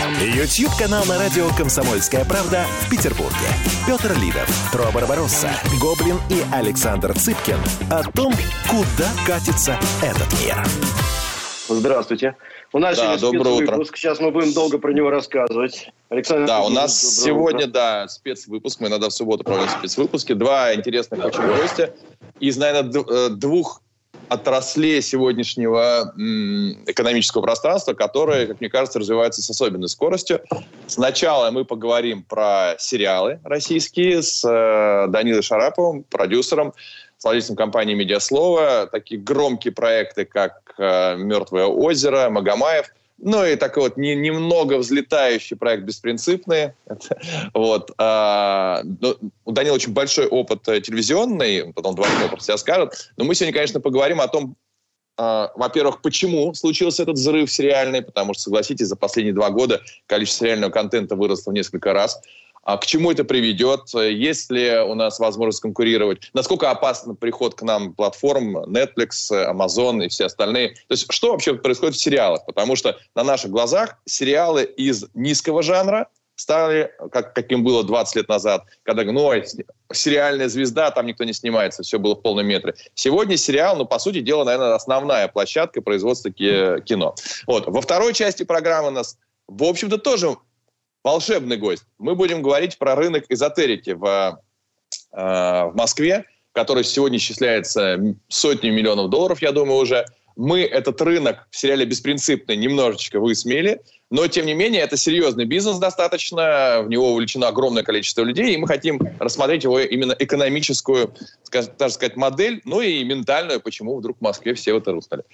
YouTube-канал на радио «Комсомольская правда» в Петербурге. Петр Лидов, Тро Барбаросса, Гоблин и Александр Цыпкин о том, куда катится этот мир. Здравствуйте. У нас Да, сегодня доброе утро. Сейчас мы будем долго про него рассказывать. Александр Да, у нас сегодня, утро. да, спецвыпуск. Мы иногда в субботу проводим спецвыпуски. Два интересных очень гостя из, наверное, э, двух отраслей сегодняшнего экономического пространства, которые, как мне кажется, развиваются с особенной скоростью. Сначала мы поговорим про сериалы российские с э, Данилой Шараповым, продюсером, с владельцем компании «Медиаслова». Такие громкие проекты, как э, «Мертвое озеро», «Магомаев». Ну и такой вот не- немного взлетающий проект «Беспринципные». Вот. а, ну, у Данила очень большой опыт э, телевизионный, потом два слова про себя скажет. Но мы сегодня, конечно, поговорим о том, а, во-первых, почему случился этот взрыв сериальный, потому что, согласитесь, за последние два года количество сериального контента выросло в несколько раз. А к чему это приведет? Есть ли у нас возможность конкурировать? Насколько опасен приход к нам платформ Netflix, Amazon и все остальные? То есть что вообще происходит в сериалах? Потому что на наших глазах сериалы из низкого жанра стали, как, каким было 20 лет назад, когда, ну, сериальная звезда, там никто не снимается, все было в полном метре. Сегодня сериал, ну, по сути дела, наверное, основная площадка производства ки- кино. Вот. Во второй части программы нас, в общем-то, тоже волшебный гость. Мы будем говорить про рынок эзотерики в, э, в Москве, который сегодня исчисляется сотни миллионов долларов, я думаю, уже. Мы этот рынок в сериале «Беспринципный» немножечко высмеяли, но, тем не менее, это серьезный бизнес достаточно, в него увлечено огромное количество людей, и мы хотим рассмотреть его именно экономическую, скажем, даже сказать, модель, ну и ментальную, почему вдруг в Москве все это рухнули.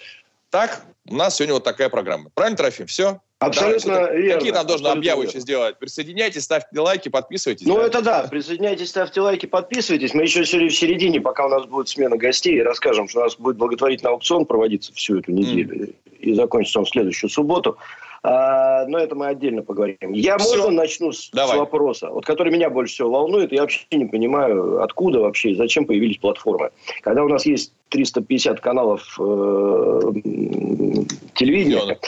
Так, у нас сегодня вот такая программа. Правильно, Трофим? Все? Абсолютно Давай, верно. Какие там должны Абсолютно объявы верно. еще сделать? Присоединяйтесь, ставьте лайки, подписывайтесь. Ну, Да. это да. Присоединяйтесь, ставьте лайки, подписывайтесь. Мы еще в середине, пока у нас будет смена гостей, расскажем, что у нас будет благотворительный аукцион проводиться всю эту неделю. И закончится он в следующую субботу. А, но это мы отдельно поговорим. Я Всё. можно начну с, с Давай. вопроса, вот, который меня больше всего волнует. Я вообще не понимаю, откуда вообще и зачем появились платформы. Когда у нас есть 350 каналов э, телевидения, Миллионов.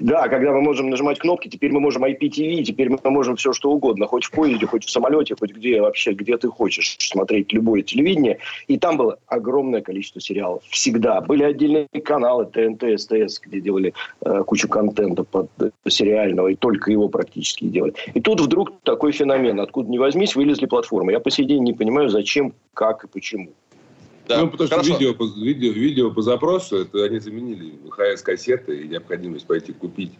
да, когда мы можем нажимать кнопки, теперь мы можем IPTV, теперь мы можем все что угодно, хоть в поезде, хоть в самолете, хоть где вообще, где ты хочешь смотреть любое телевидение. И там было огромное количество сериалов. Всегда. Были отдельные каналы, ТНТ, СТС, где делали э, кучу контента под э, сериального, и только его практически делали. И тут вдруг такой феномен. Откуда ни возьмись, вылезли платформы. Я по сей день не понимаю, зачем, как и почему. Да, ну, потому хорошо. что видео по, видео, видео по запросу, это они заменили ВХС-кассеты и необходимость пойти купить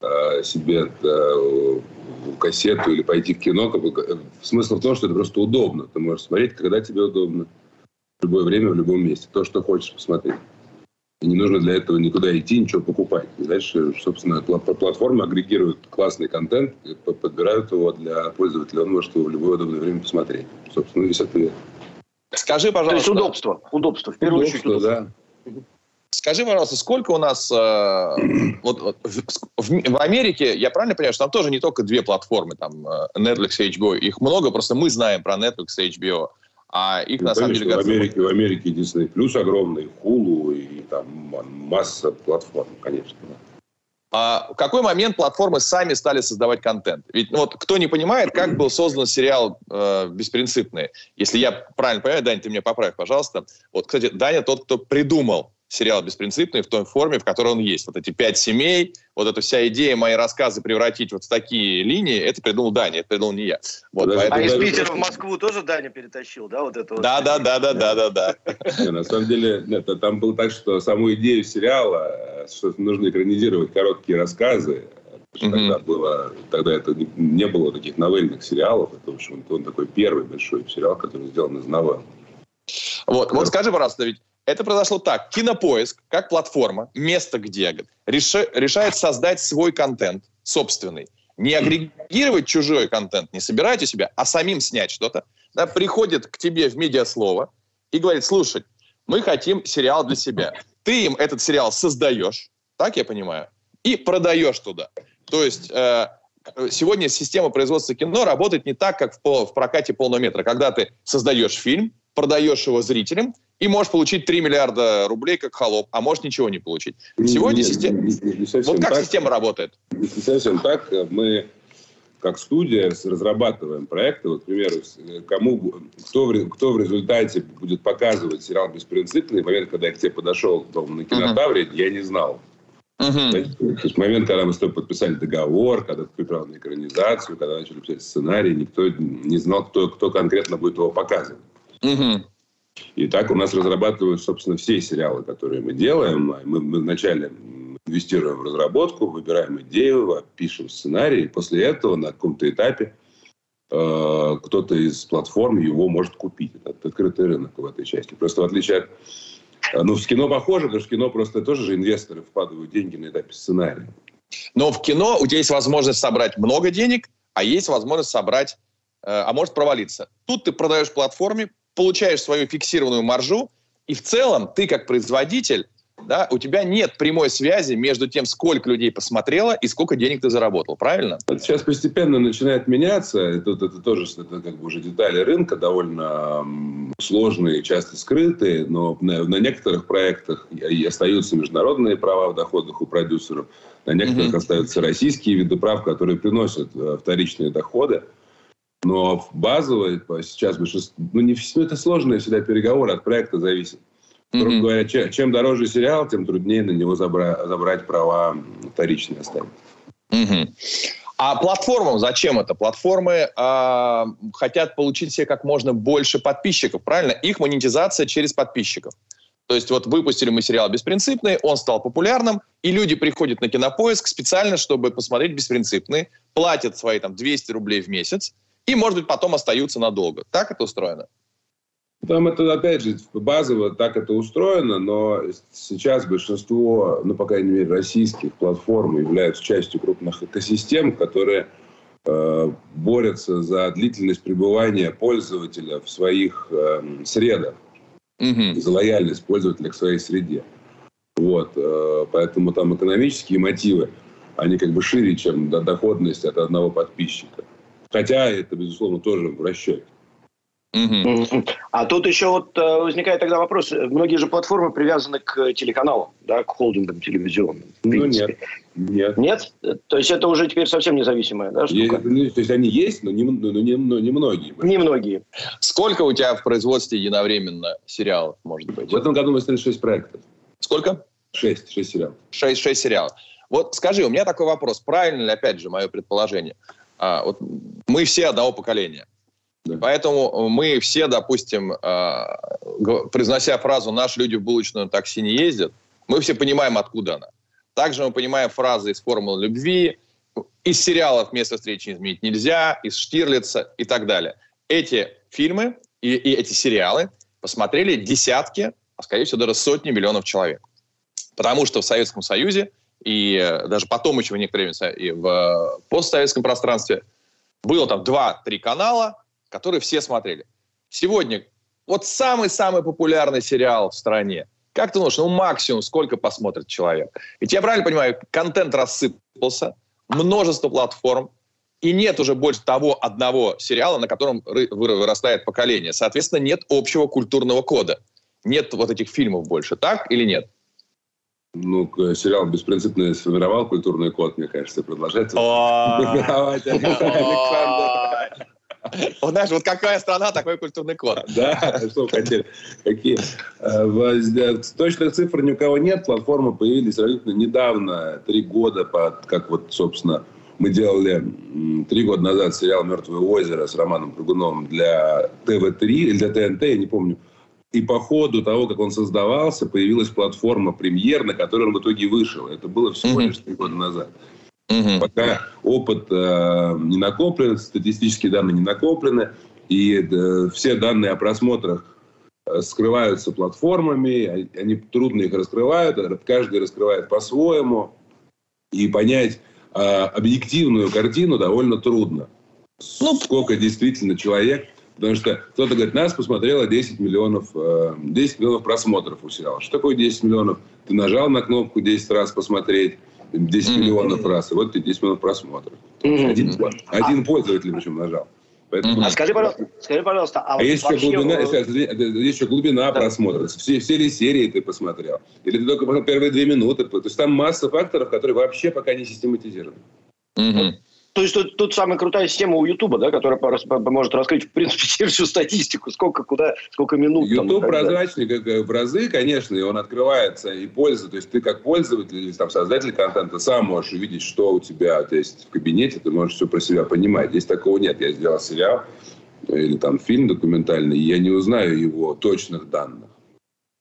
э, себе э, кассету или пойти в кино. Как бы, смысл в том, что это просто удобно. Ты можешь смотреть, когда тебе удобно. В любое время, в любом месте. То, что хочешь посмотреть. И не нужно для этого никуда идти, ничего покупать. Дальше, собственно, пла- платформы агрегируют классный контент, и по- подбирают его для пользователя. Он может его в любое удобное время посмотреть. Собственно, весь ответ. Скажи, То есть пожалуйста, удобство. Удобство. В первую очередь Удобство, удобство. да. скажи, пожалуйста, сколько у нас э, вот, вот в, в- Америке, я правильно понимаю, что там тоже не только две платформы, там э, Netflix и HBO, их много, просто мы знаем про Netflix и HBO, а их Ну, на самом деле в Америке, в Америке Disney плюс огромный, Hulu и там масса платформ, конечно. да. А в какой момент платформы сами стали создавать контент? Ведь ну, вот кто не понимает, как был создан сериал э, «Беспринципные». Если я правильно понимаю, Даня, ты меня поправь, пожалуйста. Вот, кстати, Даня тот, кто придумал сериал «Беспринципные» в той форме, в которой он есть. Вот эти пять семей, вот эта вся идея мои рассказы превратить вот в такие линии, это придумал Даня, это придумал не я. Вот, Подожди, А из даже- Питера в Москву тоже Даня перетащил, да, вот это вот? Да, да, да, да, да, да, да. Не, на самом деле, нет, а там было так, что саму идею сериала, что нужно экранизировать короткие рассказы, тогда было, тогда это не, не было таких новельных сериалов, это, в общем, он такой первый большой сериал, который сделан из новелл. Вот, вот скажи, пожалуйста, ведь это произошло так. Кинопоиск, как платформа, место, где решает создать свой контент собственный. Не агрегировать чужой контент, не собирать у себя, а самим снять что-то. Да, приходит к тебе в медиаслово и говорит, слушай, мы хотим сериал для себя. ты им этот сериал создаешь, так я понимаю, и продаешь туда. То есть э, сегодня система производства кино работает не так, как в, в прокате полного метра, когда ты создаешь фильм, продаешь его зрителям, и можешь получить 3 миллиарда рублей как холоп, а можешь ничего не получить. Сегодня система... вот как так, система работает? Не совсем так. Мы как студия разрабатываем проекты, вот, к примеру, кому, кто, в, кто в результате будет показывать сериал «Беспринципный», момент, когда я к тебе подошел дома на кинотавре, uh-huh. я не знал. Uh-huh. То есть момент, когда мы с тобой подписали договор, когда ты приправил на экранизацию, когда начали писать сценарий, никто не знал, кто, кто конкретно будет его показывать. Uh-huh. И так у нас разрабатывают, собственно, все сериалы, которые мы делаем. Мы, вначале инвестируем в разработку, выбираем идею, пишем сценарий. И после этого на каком-то этапе э, кто-то из платформ его может купить. Это открытый рынок в этой части. Просто в отличие от... Э, ну, в кино похоже, потому что в кино просто тоже же инвесторы вкладывают деньги на этапе сценария. Но в кино у тебя есть возможность собрать много денег, а есть возможность собрать, э, а может провалиться. Тут ты продаешь платформе, получаешь свою фиксированную маржу, и в целом ты как производитель да, у тебя нет прямой связи между тем, сколько людей посмотрело и сколько денег ты заработал, правильно? Сейчас постепенно начинает меняться. Это, это, это тоже это как бы уже детали рынка, довольно сложные, часто скрытые, но на, на некоторых проектах и остаются международные права в доходах у продюсеров, на некоторых mm-hmm. остаются российские виды прав, которые приносят э, вторичные доходы. Но базовые сейчас большинство... Ну, не, ну, это сложные всегда переговоры, от проекта зависит. Грубо mm-hmm. говоря, чем, чем дороже сериал, тем труднее на него забра- забрать права вторичные оставить. Mm-hmm. А платформам зачем это? Платформы э, хотят получить себе как можно больше подписчиков, правильно? Их монетизация через подписчиков. То есть вот выпустили мы сериал «Беспринципный», он стал популярным, и люди приходят на кинопоиск специально, чтобы посмотреть «Беспринципный», платят свои там 200 рублей в месяц, и, может быть, потом остаются надолго. Так это устроено? Там это, опять же, базово так это устроено, но сейчас большинство, ну, по крайней мере, российских платформ являются частью крупных экосистем, которые э, борются за длительность пребывания пользователя в своих э, средах, mm-hmm. за лояльность пользователя к своей среде. Вот, э, поэтому там экономические мотивы, они как бы шире, чем доходность от одного подписчика. Хотя это, безусловно, тоже в расчете. Угу. А тут еще вот э, возникает тогда вопрос. Многие же платформы привязаны к телеканалам, да, к холдингам телевизионным. Ну нет. Нет. Нет? То есть это уже теперь совсем независимая да, штука? Есть, ну, то есть они есть, но не, но не, но не многие. Не многие. Сколько у тебя в производстве единовременно сериалов, может быть? В этом году мы сняли 6 проектов. Сколько? 6, 6 сериалов. 6, 6 сериалов. Вот скажи, у меня такой вопрос. Правильно ли, опять же, мое предположение? А, вот мы все одного поколения. Да. Поэтому мы все, допустим, а, произнося фразу «наши люди в булочную такси не ездят», мы все понимаем, откуда она. Также мы понимаем фразы из «Формулы любви», из сериалов «Место встречи изменить нельзя», из Штирлица и так далее. Эти фильмы и, и эти сериалы посмотрели десятки, а скорее всего даже сотни миллионов человек. Потому что в Советском Союзе и э, даже потом еще в некоторое время и в э, постсоветском пространстве было там два-три канала, которые все смотрели. Сегодня вот самый-самый популярный сериал в стране. Как ты думаешь, ну максимум сколько посмотрит человек? Ведь я правильно понимаю, контент рассыпался, множество платформ, и нет уже больше того одного сериала, на котором вырастает поколение. Соответственно, нет общего культурного кода. Нет вот этих фильмов больше. Так или нет? Ну, сериал «Беспринципный» сформировал культурный код, мне кажется, продолжается. Давайте, Александр. Вот знаешь, вот какая страна, такой культурный код. Да, что хотели. Какие? Э, точных цифр ни у кого нет. Платформы появились сравнительно недавно, три года, под, как вот, собственно, мы делали три года назад сериал «Мертвое озеро» с Романом Прыгуновым для ТВ-3 или для ТНТ, я не помню. И по ходу того, как он создавался, появилась платформа «Премьер», на которой он в итоге вышел. Это было всего лишь три года назад. Угу. Пока опыт э, не накоплен, статистические данные не накоплены, и э, все данные о просмотрах э, скрываются платформами, они трудно их раскрывают, каждый раскрывает по-своему, и понять э, объективную картину довольно трудно. Ну, сколько действительно человек Потому что кто-то говорит, нас посмотрело 10 миллионов, 10 э, миллионов просмотров у сериала. Что такое 10 миллионов? ты нажал на кнопку 10 раз посмотреть, 10 mm-hmm. миллионов раз, и вот ты 10 миллионов просмотров. Mm-hmm. Один, один пользователь причем нажал. Поэтому... А скажи, пожалуйста, скажи, пожалуйста, а, а есть, еще глубина, есть еще глубина да. просмотра. Все, все ли серии ты посмотрел? Или ты только первые две минуты? То есть там масса факторов, которые вообще пока не систематизированы. Угу. То есть тут, тут самая крутая система у Ютуба, да, которая может раскрыть, в принципе, всю статистику, сколько, куда, сколько минут. Ютуб прозрачный как в разы, конечно, и он открывается и польза. То есть ты как пользователь или там, создатель контента сам можешь увидеть, что у тебя то есть, в кабинете, ты можешь все про себя понимать. Здесь такого нет. Я сделал сериал или там фильм документальный, и я не узнаю его точных данных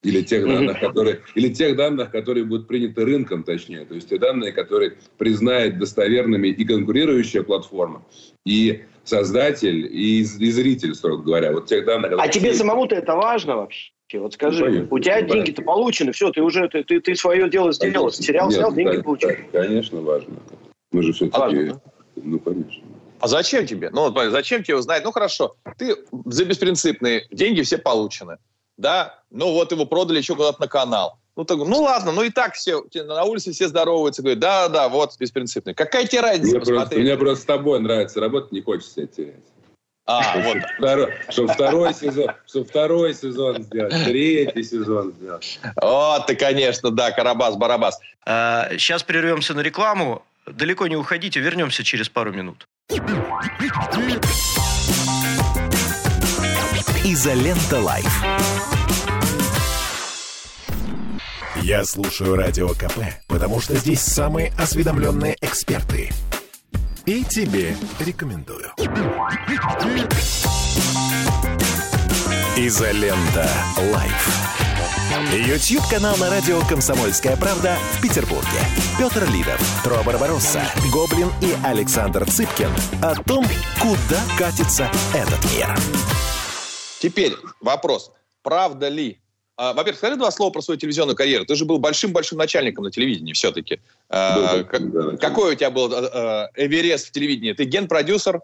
или тех данных, которые, или тех данных, которые будут приняты рынком, точнее, то есть те данные, которые признает достоверными и конкурирующая платформа, и создатель, и, и зритель, строго говоря. Вот тех данных. А тебе самому-то это важно вообще? Вот скажи, ну, у тебя деньги-то получены, все, ты уже ты, ты, ты свое дело сделал, сериал Нет, снял, деньги да, получил. Конечно, важно. Мы же все-таки... Важно, Ну, конечно. А зачем тебе? Ну, зачем тебе узнать? Ну, хорошо, ты за беспринципные, деньги все получены да, ну вот его продали еще куда-то на канал. Ну, так, ну ладно, ну и так все, на улице все здороваются, говорят, да, да, вот, беспринципный. Какая тебе разница? Мне просто, мне просто с тобой нравится работать, не хочется терять. А, вот. Второй, чтобы второй сезон, чтобы второй сезон сделать, третий сезон сделать. Вот ты, конечно, да, Карабас-Барабас. А, сейчас прервемся на рекламу. Далеко не уходите, вернемся через пару минут. Изолента Live. Я слушаю Радио КП, потому что здесь самые осведомленные эксперты. И тебе рекомендую. Изолента Live. YouTube-канал на радио «Комсомольская правда» в Петербурге. Петр Лидов, Тро Барбаросса, Гоблин и Александр Цыпкин о том, куда катится этот мир. Теперь вопрос. Правда ли? А, во-первых, скажи два слова про свою телевизионную карьеру. Ты же был большим-большим начальником на телевидении все-таки. А, как, да, какой у тебя был а, Эверест в телевидении? Ты генпродюсер?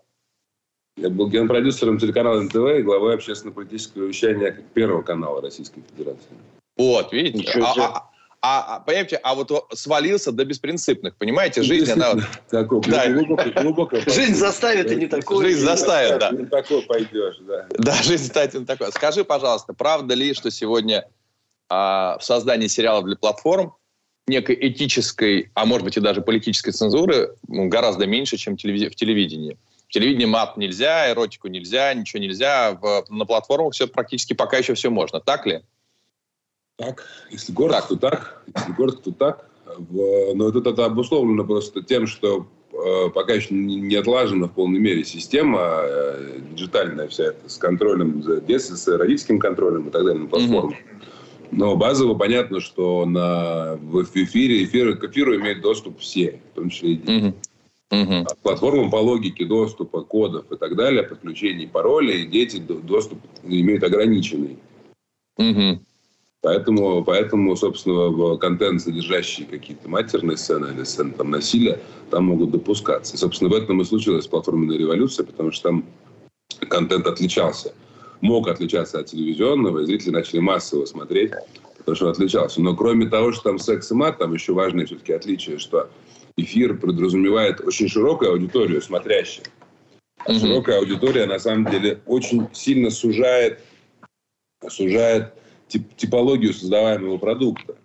Я был генпродюсером телеканала НТВ и главой общественно-политического вещания Первого канала Российской Федерации. Вот, видите? А, а, а, понимаете, а вот свалился до беспринципных, понимаете, жизнь, она... Такой, да. глубоко, глубоко, жизнь заставит, и не такой. Жизнь заставит, да. Не такой пойдешь, да. Да, жизнь заставит, не такой. Скажи, пожалуйста, правда ли, что сегодня а, в создании сериалов для платформ некой этической, а может быть и даже политической цензуры ну, гораздо меньше, чем в телевидении? В телевидении мат нельзя, эротику нельзя, ничего нельзя. В, на платформах все практически пока еще все можно. Так ли? Так, если город, так. то так. Если город, то так. Но это, это обусловлено просто тем, что э, пока еще не отлажена в полной мере система э, диджитальная вся эта с контролем за детством, с родительским контролем и так далее на платформах. Но базово понятно, что на, в эфире эфир, к эфиру имеют доступ все, в том числе и дети. Uh-huh. А платформам по логике доступа, кодов и так далее, подключений паролей, дети доступ имеют ограниченный. Uh-huh. Поэтому, поэтому, собственно, контент, содержащий какие-то матерные сцены или сцены там, насилия, там могут допускаться. И, собственно, в этом и случилась платформенная революция, потому что там контент отличался. Мог отличаться от телевизионного, и зрители начали массово смотреть, потому что он отличался. Но кроме того, что там секс и мат, там еще важное все-таки отличие, что эфир подразумевает очень широкую аудиторию смотрящих. А широкая аудитория, на самом деле, очень сильно сужает, сужает тип, типологию создаваемого продукта.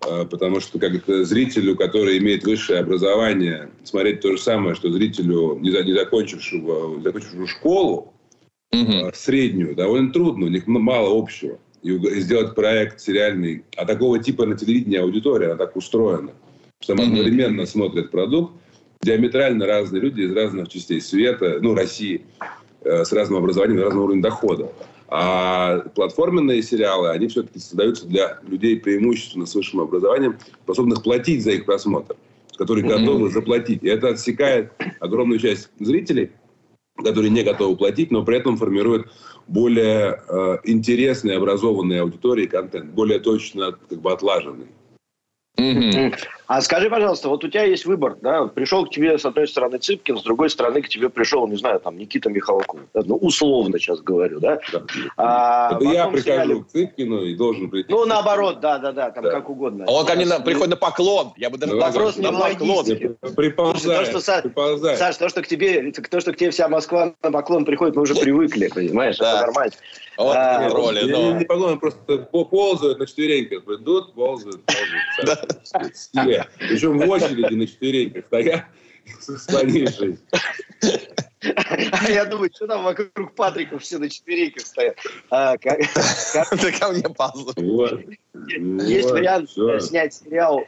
А, потому что как зрителю, который имеет высшее образование, смотреть то же самое, что зрителю, не, не закончившего, не закончившего школу, угу. среднюю, довольно трудно, у них мало общего. И сделать проект сериальный, а такого типа на телевидении аудитория, она так устроена, что там одновременно смотрят продукт, диаметрально разные люди из разных частей света, ну, России, э, с разным образованием, с разным уровнем дохода. А платформенные сериалы, они все-таки создаются для людей преимущественно с высшим образованием, способных платить за их просмотр, которые готовы заплатить. И это отсекает огромную часть зрителей, которые не готовы платить, но при этом формирует более э, интересный, образованный аудитории контент, более точно как бы отлаженный. Mm-hmm. А скажи, пожалуйста, вот у тебя есть выбор, да? Пришел к тебе с одной стороны Цыпкин, с другой стороны к тебе пришел, не знаю, там Никита Михалков. Ну, условно сейчас говорю, да? Да. А, Это я прихожу сериале- к Цыпкину и должен прийти. Ну, наоборот, да, да, да, там Да. как угодно. А Он ко мне на- приходит на поклон. Я бы даже так вопрос не на поклон. логический. Приползает, то, что Са- приползает. Саш, то, что к тебе, то, что к тебе вся Москва на поклон приходит, мы уже привыкли, понимаешь? Да. Это нормально. Вот А, роли. Я но- не, не поклон, просто по- ползают на четвереньках. Идут, ползают, ползают. Все. Причем в очереди на четвереньках стоят, склонившись. А я думаю, что там вокруг Патрика все на четвереньках стоят. А, как- как- Ты ко мне ползай. Вот. Есть Вот, вариант всё. э, снять сериал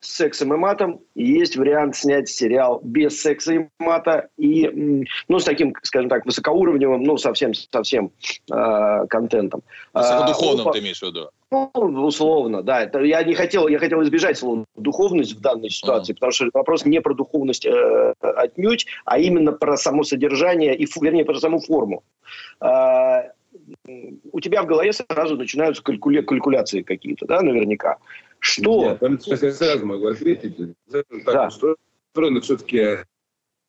с сексом и матом, и есть вариант снять сериал без секса и мата, и, ну, с таким, скажем так, высокоуровневым, ну, совсем-совсем э, контентом. А, Духовным оба- ты имеешь в виду? Ну, условно, да. Это я не хотел, я хотел избежать слова духовность в данной ситуации, потому что вопрос не про духовность э, отнюдь, а именно про само содержание и, вернее, про саму форму. М, у тебя в голове сразу начинаются калькуля- калькуляции какие-то, да, наверняка. Что? Нет, там сейчас я сразу могу ответить. Так Да. устроено все-таки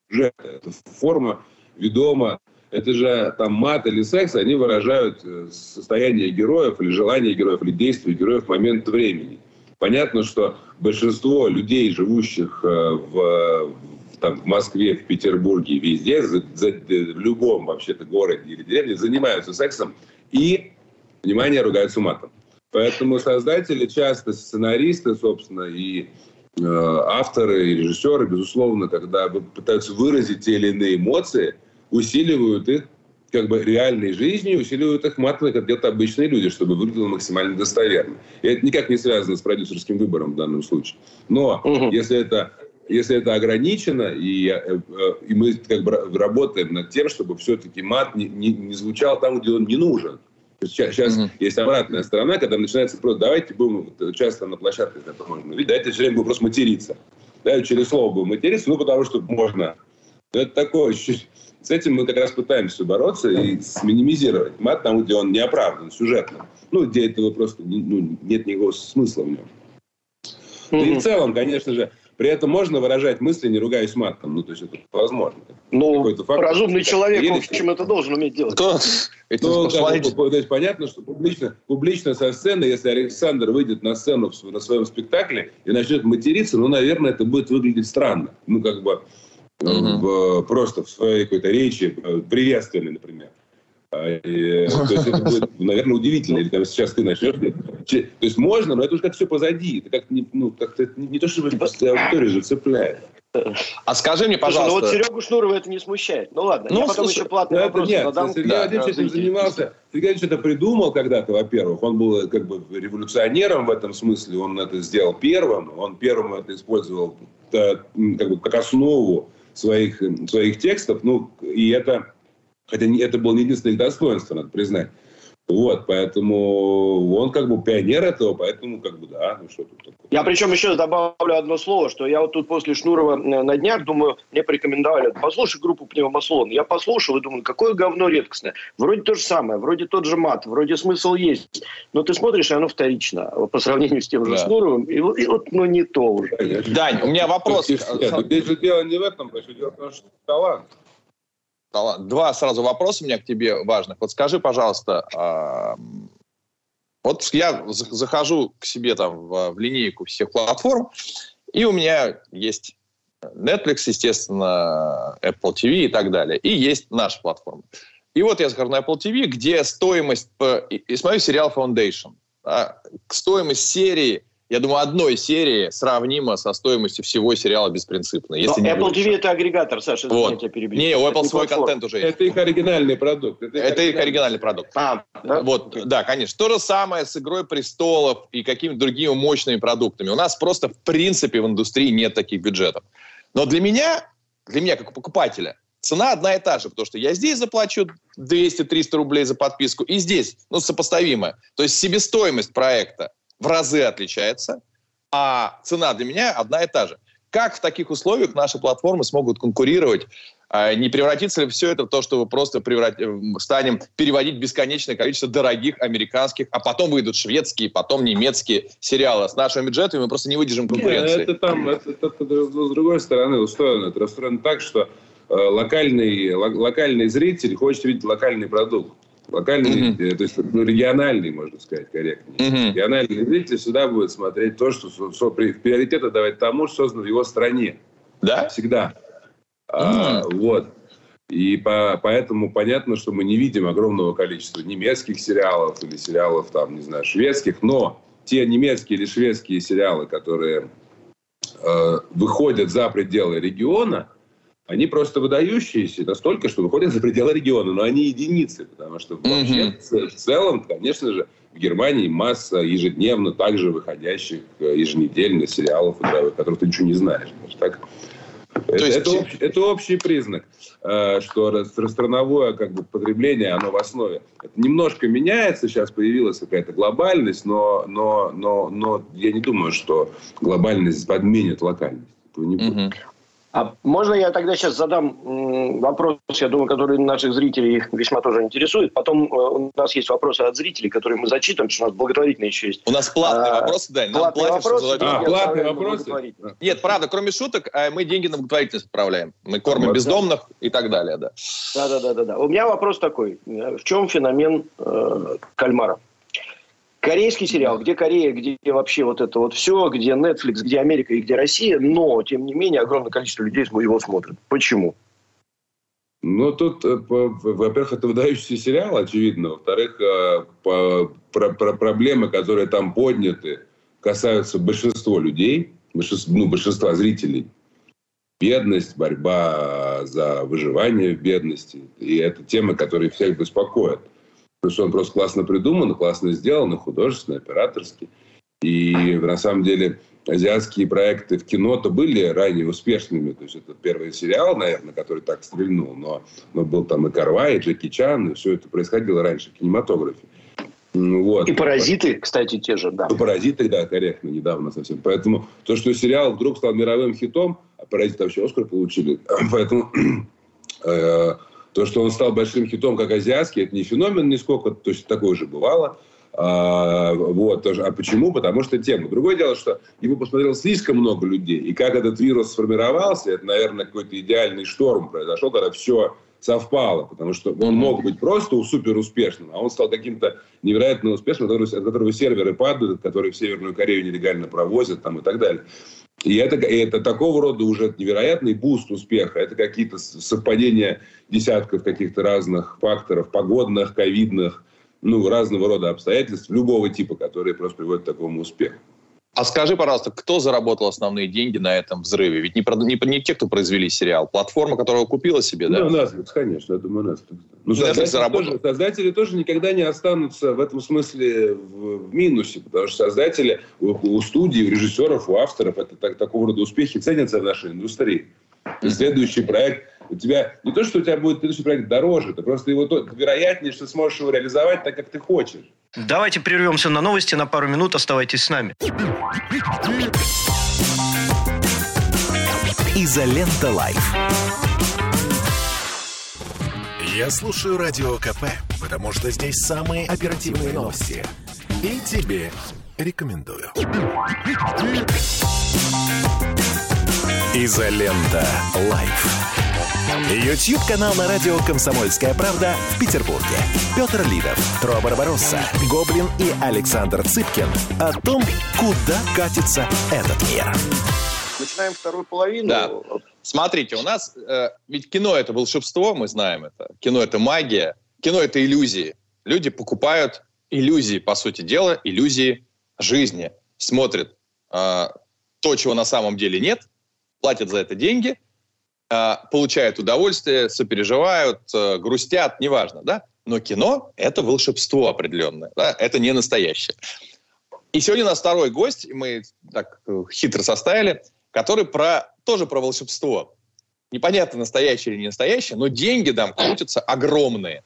же эта форма ведома. Это же там мат или секс, они выражают э, состояние героев или желание героев, или действия героев в момент времени. Понятно, что большинство людей, живущих э, в, там, в Москве, в Петербурге, везде, за- за- в любом вообще-то городе или деревне занимаются сексом и, внимание, ругаются матом. Поэтому создатели часто, сценаристы, собственно, и э, авторы, и режиссеры, безусловно, когда пытаются выразить те или иные эмоции, усиливают их как бы реальной жизнью, усиливают их матом, как делают обычные люди, чтобы выглядело максимально достоверно. И это никак не связано с продюсерским выбором в данном случае. Но Мгм. если это если это ограничено, и, э, э, и мы как бы ра- работаем над тем, чтобы все-таки мат не, не- не звучал там, где он не нужен. Сейчас Мгм. есть обратная сторона, когда начинается просто давайте будем вот часто на площадках это можно видеть, давайте все время будем просто материться. Да, через слово будем материться, ну потому что можно. Это такое чуть- С этим мы как раз пытаемся бороться и минимизировать мат там, где он не оправдан сюжетно. Ну, где этого просто не- ну, нет никакого смысла в нем. Да и в целом, конечно же, при этом можно выражать мысли, не ругаясь матом. Ну, то есть это возможно. Ну, Какой-то факт. разумный человек, в Едешь- общем, это должен уметь делать. Кто? Эти Ну, как то есть понятно, что публично, публично со сцены, если Александр выйдет на сцену в на своем спектакле и начнет материться, ну, наверное, это будет выглядеть странно. Ну, как бы. В- просто в своей какой-то речи, э, приветственной, например. А, и, то есть это будет, наверное, удивительно. Или там сейчас ты начнешь. То есть можно, но это уже как все позади. Это как не, ну, как-то не, не то, чтобы аудитория же цепляет. А скажи мне, Слушай, ну вот пожалуйста, Серегу Шнурова это не смущает. Ну ладно, Ну, я потом слушай, еще платный Ну, вопрос нет, задам. Сергей Да. Владимирович этим занимался. Сергей Владимирович это придумал когда-то, во-первых. Он был как бы революционером в этом смысле. Он это сделал первым. Он первым это использовал э, как, бы, как основу своих, своих текстов. Ну, и это, хотя это было не единственное их достоинство, надо признать. Вот, поэтому он как бы пионер этого, поэтому как бы да, ну что тут такое. Я причем еще добавлю одно слово, что я вот тут после Шнурова э, на днях, думаю, мне порекомендовали, послушай группу Пневмослон. Я послушал и думаю, какое говно редкостное. Вроде то же самое, вроде тот же мат, вроде смысл есть. Но ты смотришь, и оно вторично по сравнению с тем же Да. Шнуровым. И, вот- и вот, ну, не то уже. Конечно. Дань, у меня вопрос. Нет, ну, здесь же дело не в этом, дело в том, что талант. Два сразу вопроса у меня к тебе важных. Вот скажи, пожалуйста, а, вот я за- захожу к себе там в, в линейку всех платформ, и у меня есть Netflix, естественно, Apple TV и так далее. И есть наша платформа. И вот я захожу на Apple TV, где стоимость... И, смотрю сериал Foundation. Да, стоимость серии, я думаю, одной серии сравнима со стоимостью всего сериала «Беспринципно». Но Если не Apple больше. TV это агрегатор, Саша, Вот. я тебя перебью. Не, у Это Apple свой платформа. контент уже есть. Это их оригинальный продукт. Это их оригинальный продукт. А, да? Вот, Окей. да, конечно. То же самое с «Игрой престолов» и какими-то другими мощными продуктами. У нас просто, в принципе, в индустрии нет таких бюджетов. Но для меня, для меня, как покупателя, цена одна и та же, потому что я здесь заплачу 200-300 рублей за подписку, и здесь, ну, сопоставимая. То есть себестоимость проекта в разы отличается, а цена для меня одна и та же. Как в таких условиях наши платформы смогут конкурировать А не превратится ли все это в то, что мы просто преврат... Э, станем переводить бесконечное количество дорогих американских, а потом выйдут шведские, потом немецкие сериалы с нашими бюджетами, мы просто не выдержим конкуренции. Нет, это там, это, это, это, с другой стороны устроено. Это устроено так, что э, локальный, локальный зритель хочет видеть локальный продукт. Локальный, mm-hmm. то есть ну, региональный, можно сказать, корректнее. Mm-hmm. Региональный зритель сюда будет смотреть то, что со, со, приоритет отдавать тому, что создано в его стране. Да? Всегда. Mm-hmm. А, вот. И по, поэтому понятно, что мы не видим огромного количества немецких сериалов или сериалов, там, не знаю, шведских, но те немецкие или шведские сериалы, которые э, выходят за пределы региона, они просто выдающиеся настолько, что выходят за пределы региона, но они единицы, потому что вообще mm-hmm. в целом, конечно же, в Германии масса ежедневно также выходящих э, еженедельно сериалов, которых ты ничего не знаешь. Так? То это, есть... это, общий, это общий признак, э, что страновое как бы, потребление, оно в основе. Это немножко меняется, сейчас появилась какая-то глобальность, но, но, но, но я не думаю, что глобальность подменит локальность. Этого не будет. Угу. А можно я тогда сейчас задам вопрос, я думаю, который наших зрителей весьма тоже интересует. Потом э, у нас есть вопросы от зрителей, которые мы зачитываем, потому что у нас благотворительные еще есть. У нас платные а, вопросы, да. Нам платные платят, вопросы, а, платные вопросы? Нет, правда, кроме шуток, э, мы деньги на благотворительность отправляем. Мы кормим вот, бездомных да. и так далее, да. Да-да-да. У меня вопрос такой. В чем феномен э, кальмара? Корейский сериал, где Корея, где вообще вот это вот все, где Netflix, где Америка и где Россия, но, тем не менее, огромное количество людей его смотрят. Почему? Ну, тут, э, во-первых, это выдающийся сериал, очевидно. Во-вторых, э, по, про, про проблемы, которые там подняты, касаются большинства людей, большинства, ну, большинства зрителей. Бедность, борьба за выживание в бедности. И это темы, которые всех беспокоят. Потому что он просто классно придуман, классно сделан, художественно, операторски. И на самом деле азиатские проекты в кино-то были ранее успешными. То есть это первый сериал, наверное, который так стрельнул. Но, но был там и Карвай, и Джеки Чан, и все это происходило раньше в кинематографе. Вот. И паразиты, кстати, те же, да. И паразиты, да, корректно, недавно совсем. Поэтому то, что сериал вдруг стал мировым хитом, а паразиты вообще Оскар получили, поэтому э, то, что он стал большим хитом, как азиатский, это не феномен нисколько, то есть такое же бывало. А, вот, а почему? Потому что тема. Другое дело, что его посмотрело слишком много людей. И как этот вирус сформировался, это, наверное, какой-то идеальный шторм произошел, когда все совпало, потому что он мог быть просто супер успешным, а он стал каким-то невероятно успешным, от которого серверы падают, которые в Северную Корею нелегально провозят там, и так далее. И это, это такого рода уже невероятный boost успеха. Это какие-то совпадения десятков каких-то разных факторов, погодных, ковидных, ну, разного рода обстоятельств, любого типа, которые просто приводят к такому успеху. А скажи, пожалуйста, кто заработал основные деньги на этом взрыве? Ведь не, не, не те, кто произвели сериал. Платформа, которая купила себе, да? Ну, Netflix, конечно, я думаю, Netflix. Ну, создатели, тоже, создатели тоже никогда не останутся в этом смысле в, в минусе, потому что создатели у, у студий, у режиссеров, у авторов это так, такого рода успехи ценятся в нашей индустрии. И следующий проект у тебя не то, что у тебя будет следующий проект дороже, это просто его то, вероятнее, что сможешь его реализовать так, как ты хочешь. Давайте прервемся на новости на пару минут. Оставайтесь с нами. Изолента Live. Я слушаю Радио КП, потому что здесь самые оперативные новости. И тебе рекомендую. Изолента Live. YouTube-канал на радио «Комсомольская правда» в Петербурге. Петр Лидов, Тро Барбаросса, Гоблин и Александр Цыпкин о том, куда катится этот мир. Начинаем вторую половину. Да. Смотрите, у нас э, ведь кино это волшебство, мы знаем это. Кино это магия, кино это иллюзии. Люди покупают иллюзии, по сути дела, иллюзии жизни. Смотрят э, то, чего на самом деле нет, платят за это деньги – получают удовольствие, сопереживают, э, грустят, неважно, да? Но кино – это волшебство определенное, да? это не настоящее. И сегодня у нас второй гость, мы так э, хитро составили, который про, тоже про волшебство. Непонятно, настоящее или не настоящее, но деньги там крутятся огромные.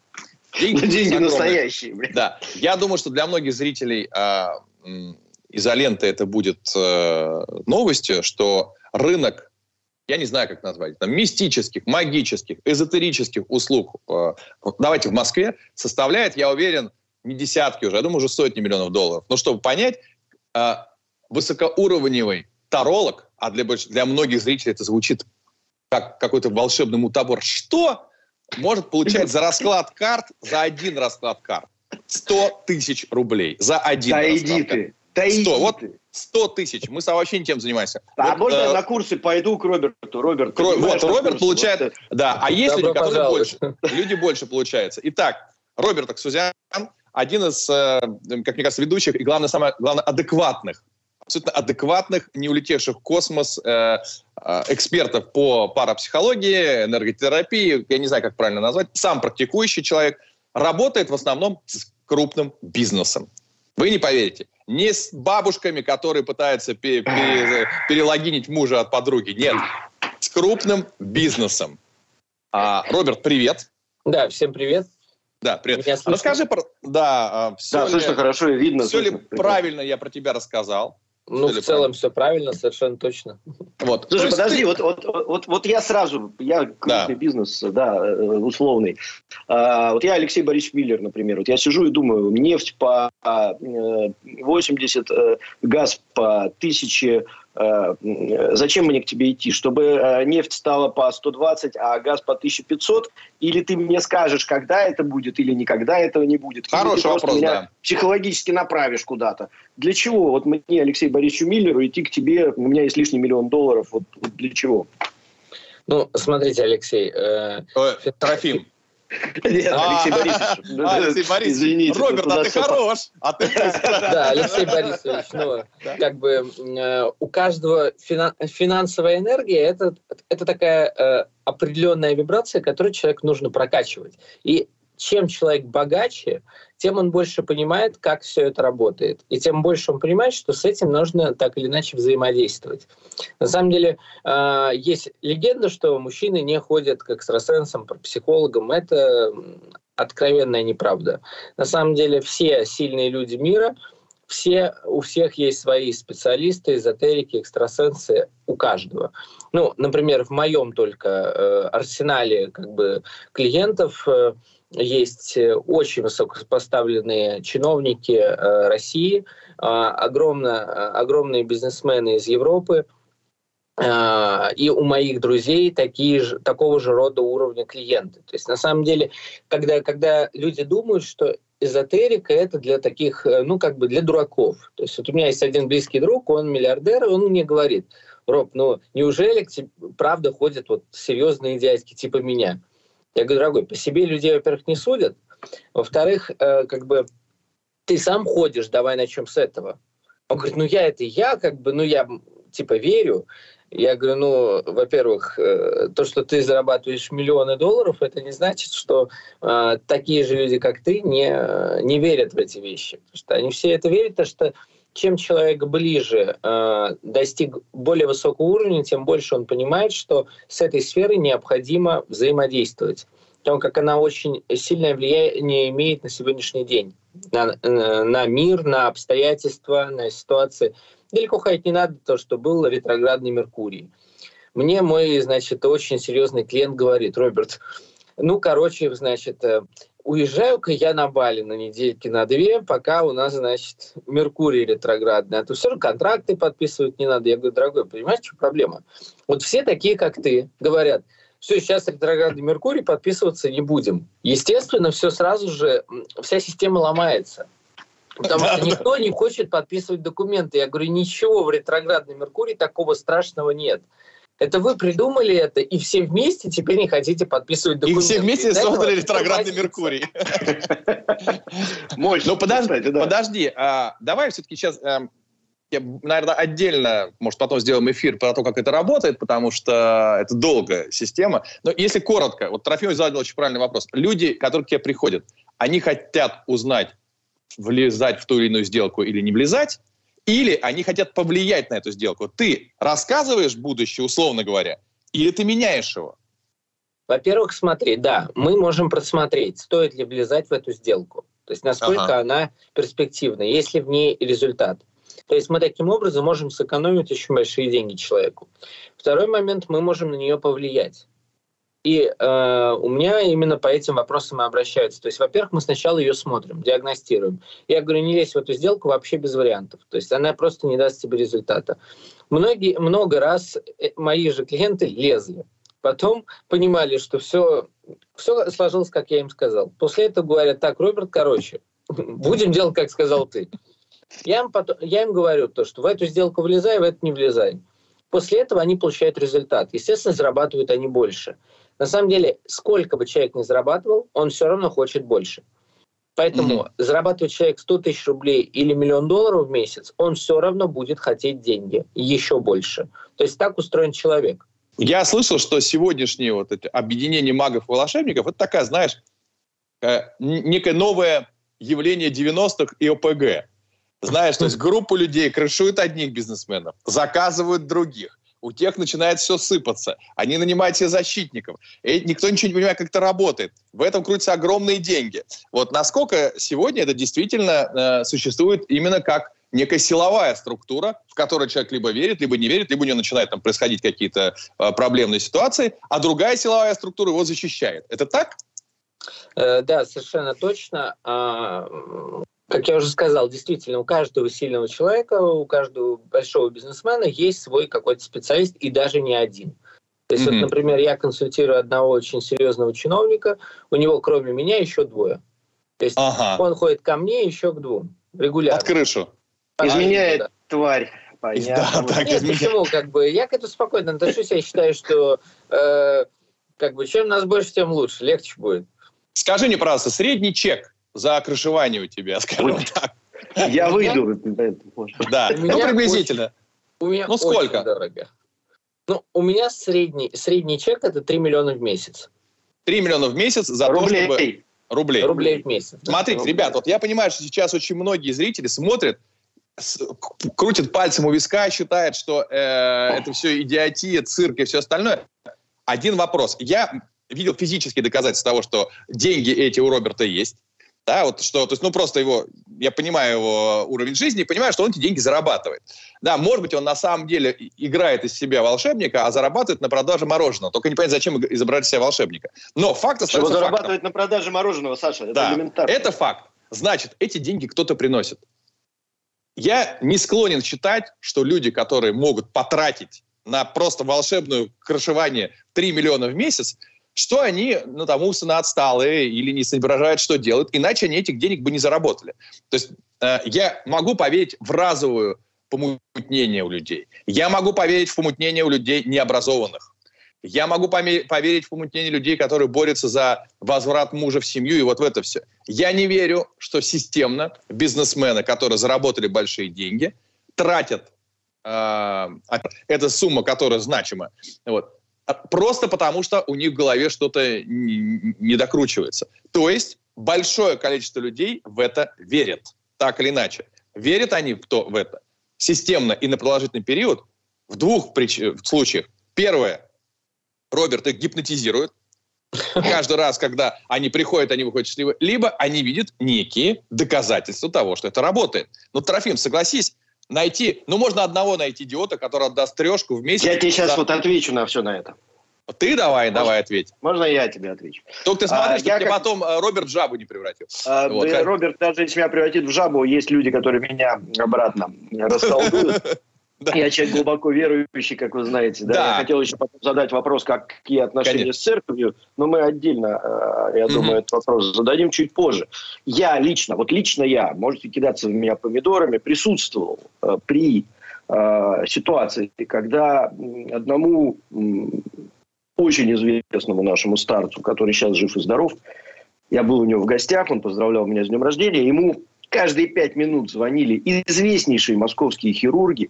Деньги, деньги настоящие. Блин. Да. Я думаю, что для многих зрителей а, изоленты это будет э, новостью, что рынок я не знаю, как назвать, там, мистических, магических, эзотерических услуг, э, давайте в Москве, составляет, я уверен, не десятки уже, я думаю, уже сотни миллионов долларов. Но чтобы понять, э, высокоуровневый таролог, а для, для многих зрителей это звучит как какой-то волшебный мутабор, что может получать за расклад карт, за один расклад карт 100 тысяч рублей за один да расклад иди карт. ты. Да 100, иди вот ты. 100 тысяч. Мы вообще не тем занимаемся. А вот, можно э, я на курсы пойду к Роберту? Роберт, Кро- вот, Роберт курсы? получает, Вот, да, а есть Добро люди, которые пожаловать. больше, люди больше получается. Итак, Роберт Аксузян, один из, э, как мне кажется, ведущих и, главное, самое, главное, адекватных, абсолютно адекватных, не улетевших в космос э, э, экспертов по парапсихологии, энерготерапии, я не знаю, как правильно назвать, сам практикующий человек, работает в основном с крупным бизнесом. Вы не поверите. Не с бабушками, которые пытаются пе- пере- перелогинить мужа от подруги. Нет. С крупным бизнесом. А, Роберт, привет. Да, всем привет. Да, привет. Меня слышно? Расскажи про... Да, а, все Да, ли, слышно хорошо и видно. все ли слышно. правильно я про тебя рассказал? Ну, Или в целом все правильно, совершенно точно. Вот. Слушай, То подожди, ты- вот, вот, вот, вот я сразу, я крупный Да. бизнес, да, э, условный. А, вот я Алексей Борисович Миллер, например, вот я сижу и думаю, нефть по э, 80, э, газ по 1000, э, м, зачем мне к тебе идти? Чтобы э, нефть стала по 120, а газ по 1500? Или ты мне скажешь, когда это будет, или никогда этого не будет? Или Хороший ты просто вопрос, меня да. психологически направишь куда-то. Для чего? Вот мне, Алексей Борисовичу Миллеру, идти к тебе, у меня есть лишний миллион долларов, вот, вот для чего? Ну, смотрите, Алексей, э, Э, Трофим. Нет, А, Алексей Борисович. а, Алексей Борисович. Извините. Роберт, а ты хорош. А ты... да, Алексей Борисович, ну, как бы э, у каждого фина- финансовая энергия это, это такая э, определенная вибрация, которую человеку нужно прокачивать. И чем человек богаче, тем он больше понимает, как все это работает. И тем больше он понимает, что с этим нужно так или иначе взаимодействовать. На самом деле, э, есть легенда, что мужчины не ходят к экстрасенсам, психологам. Это откровенная неправда. На самом деле, все сильные люди мира, все, у всех есть свои специалисты, эзотерики, экстрасенсы, у каждого. Ну, например, в моем только э, арсенале как бы, клиентов э, есть э, очень высокопоставленные чиновники э, России, э, огромно, э, огромные бизнесмены из Европы, э, и у моих друзей такие же, такого же рода уровня клиенты. То есть на самом деле, когда, когда люди думают, что эзотерика это для таких, ну как бы для дураков. То есть вот у меня есть один близкий друг, он миллиардер, и он мне говорит, Роб, ну неужели правда ходят вот серьезные дядьки типа меня? Я говорю, дорогой, по себе людей, во-первых, не судят, во-вторых, э, как бы ты сам ходишь, давай начнем с этого. Он говорит, ну я это я, как бы, ну я типа верю. Я говорю, ну, во-первых, э, то, что ты зарабатываешь миллионы долларов, это не значит, что э, такие же люди, как ты, не, не верят в эти вещи. Потому что они все это верят, потому что чем человек ближе э, достиг более высокого уровня, тем больше он понимает, что с этой сферой необходимо взаимодействовать. Потому как она очень сильное влияние имеет на сегодняшний день, на, э, на мир, на обстоятельства, на ситуации. Далеко ходить не надо, то, что был ретроградный Меркурий. Мне мой, значит, очень серьезный клиент говорит, Роберт, ну, короче, значит, э, уезжаю-ка я на Бали на недельки на две, пока у нас, значит, Меркурий ретроградный. А то все равно контракты подписывать не надо. Я говорю, дорогой, понимаешь, что проблема? Вот все такие, как ты, говорят, все, сейчас ретроградный Меркурий, подписываться не будем. Естественно, все сразу же, вся система ломается. Потому что никто не хочет подписывать документы. Я говорю, ничего в ретроградный Меркурий такого страшного нет. Это вы придумали это, и все вместе теперь не хотите подписывать И документы. все вместе этого создали ретроградный. Меркурий. Мощно, Ну, подожди, подожди. а, давай все-таки сейчас, эм, я, наверное, отдельно, может, потом сделаем эфир про то, как это работает, потому что это долгая система. Но если коротко, вот Трофим задал очень правильный вопрос. Люди, которые к тебе приходят, они хотят узнать, влезать в ту или иную сделку или не влезать, или они хотят повлиять на эту сделку. Ты рассказываешь будущее, условно говоря, или ты меняешь его? Во-первых, смотри, да, мы можем просмотреть, стоит ли влезать в эту сделку. То есть насколько Ага. она перспективна, есть ли в ней результат. То есть мы таким образом можем сэкономить очень большие деньги человеку. Второй момент, мы можем на нее повлиять. И э, у меня именно по этим вопросам и обращаются. То есть, во-первых, мы сначала ее смотрим, диагностируем. Я говорю, не лезь в эту сделку вообще без вариантов. То есть она просто не даст тебе результата. Многие, много раз э, мои же клиенты лезли. Потом понимали, что все, все сложилось, как я им сказал. После этого говорят, так, Роберт, короче, будем делать, как сказал ты. Я им, потом, я им говорю то, что в эту сделку влезай, в эту не влезай. После этого они получают результат. Естественно, зарабатывают они больше. На самом деле, сколько бы человек ни зарабатывал, он все равно хочет больше. Поэтому mm-hmm. зарабатывает человек 100 тысяч рублей или миллион долларов в месяц, он все равно будет хотеть деньги еще больше. То есть так устроен человек. Я слышал, что сегодняшнее вот это объединение магов и волшебников это такая, знаешь, э, некое новое явление 90-х и ОПГ. Знаешь, то есть группу людей крышуют одних бизнесменов, заказывают других у тех начинает все сыпаться. Они нанимают себе защитников. И никто ничего не понимает, как это работает. В этом крутятся огромные деньги. Вот насколько сегодня это действительно э, существует именно как некая силовая структура, в которой человек либо верит, либо не верит, либо у него начинают там происходить какие-то э, проблемные ситуации, а другая силовая структура его защищает. Это так? Э, да, совершенно точно. Как я уже сказал, действительно, у каждого сильного человека, у каждого большого бизнесмена есть свой какой-то специалист, и даже не один. То есть, mm-hmm. вот, например, я консультирую одного очень серьезного чиновника, у него кроме меня еще двое. То есть ага. он ходит ко мне еще к двум регулярно. Под крышу. Изменяет да. тварь. Понятно. Да, так Нет, почему? Как бы, я к этому спокойно отношусь. Я считаю, что э, как бы, чем нас больше, тем лучше. Легче будет. Скажи мне, пожалуйста, средний чек за крышевание у тебя, скажем так. Я выйду. Да, ну приблизительно. У меня ну сколько? дорого. Ну, у меня средний, средний чек это 3 миллиона в месяц. 3 миллиона в месяц за рублей. то, чтобы... Рублей. Рублей в месяц. Смотрите, да. ребят, вот я понимаю, что сейчас очень многие зрители смотрят, с, крутят пальцем у виска, считают, что э, это все идиотия, цирк и все остальное. Один вопрос. Я видел физические доказательства того, что деньги эти у Роберта есть. Да, вот что, то есть, ну, просто его, я понимаю его уровень жизни, понимаю, что он эти деньги зарабатывает. Да, может быть, он на самом деле играет из себя волшебника, а зарабатывает на продаже мороженого. Только не понятно, зачем изображать себя волшебника. Но факт остается Чтобы зарабатывать на продаже мороженого, Саша, это да, элементарно. это факт. Значит, эти деньги кто-то приносит. Я не склонен считать, что люди, которые могут потратить на просто волшебное крышевание 3 миллиона в месяц, что они, ну, там, умственно отсталые или не соображают, что делают, иначе они этих денег бы не заработали. То есть э, я могу поверить в разовую помутнение у людей. Я могу поверить в помутнение у людей необразованных. Я могу поверить в помутнение людей, которые борются за возврат мужа в семью и вот в это все. Я не верю, что системно бизнесмены, которые заработали большие деньги, тратят э, эта сумма, которая значима, вот, просто потому, что у них в голове что-то не докручивается. То есть большое количество людей в это верят, так или иначе. Верят они в, то, в это системно и на продолжительный период в двух прич... в случаях. Первое, Роберт их гипнотизирует. Каждый раз, когда они приходят, они выходят счастливы. Либо они видят некие доказательства того, что это работает. Ну, Трофим, согласись, найти, ну, можно одного найти идиота, который отдаст трешку в месяц. Я тебе сейчас за... вот отвечу на все на это. Ты давай, можно, давай ответь. Можно я тебе отвечу? Только ты смотри, а, чтобы как... потом э, Роберт в жабу не превратил. А, вот, да, как... Роберт, даже если меня превратит в жабу, есть люди, которые меня обратно расколдуют. Да. Я человек глубоко верующий, как вы знаете. Да? Да. Я хотел еще потом задать вопрос, какие отношения Конечно. с церковью, но мы отдельно, э, я думаю, mm этот вопрос зададим чуть позже. Я лично, вот лично я, можете кидаться в меня помидорами, присутствовал э, при э, ситуации, когда одному очень известному нашему старцу, который сейчас жив и здоров, я был у него в гостях, он поздравлял меня с днем рождения, ему каждые пять минут звонили известнейшие московские хирурги,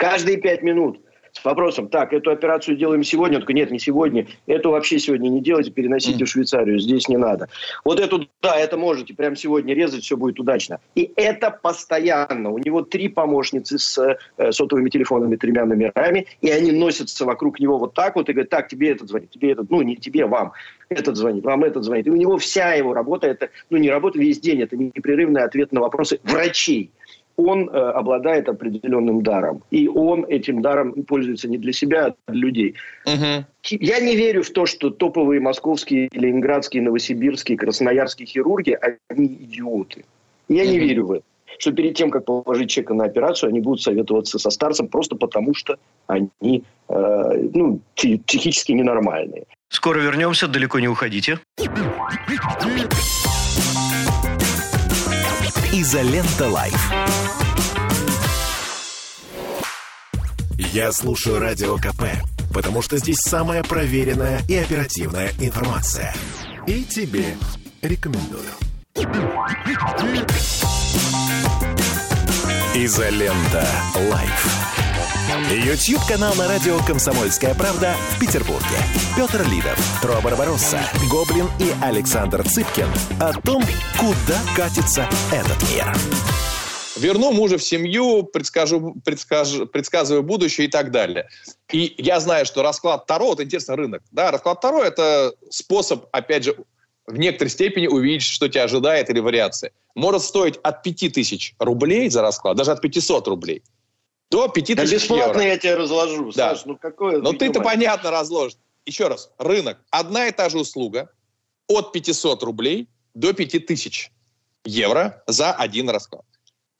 Каждые пять минут с вопросом, так, эту операцию делаем сегодня, только нет, не сегодня, эту вообще сегодня не делайте, переносите mm. в Швейцарию, здесь не надо. Вот эту, да, это можете прямо сегодня резать, все будет удачно. И это постоянно. У него три помощницы с э, сотовыми телефонами, тремя номерами, и они носятся вокруг него вот так вот и говорят, так, тебе этот звонит, тебе этот, ну, не тебе, вам, этот звонит, вам этот звонит. И у него вся его работа, это, ну, не работа весь день, это непрерывный ответ на вопросы врачей он э, обладает определенным даром. И он этим даром пользуется не для себя, а для людей. Мгм. Я не верю в то, что топовые московские, ленинградские, новосибирские, красноярские хирурги, они идиоты. Я не Мгм. верю в это. Что перед тем, как положить человека на операцию, они будут советоваться со старцем просто потому, что они э, ну, пси- психически ненормальные. Скоро вернемся, далеко не уходите. Изолента Live. Я слушаю Радио КП, потому что здесь самая проверенная и оперативная информация. И тебе рекомендую. Изолента Live. YouTube-канал на радио «Комсомольская правда» в Петербурге. Петр Лидов, Тро Барбаросса, Гоблин и Александр Цыпкин о том, куда катится этот мир. Верну мужа в семью, предскажу, предскажу, предсказываю будущее и так далее. И я знаю, что расклад Таро, это интересный рынок. Да, расклад Таро – это способ, опять же, в некоторой степени увидеть, что тебя ожидает или вариации. Может стоить от 5000 рублей за расклад, даже от 500 рублей, до 5000 бесплатно евро. я тебе разложу, Да. Саш, ну какое... Но ты-то понятно разложишь. Еще раз, рынок. Одна и та же услуга от 500 рублей до 5000 евро за один расклад.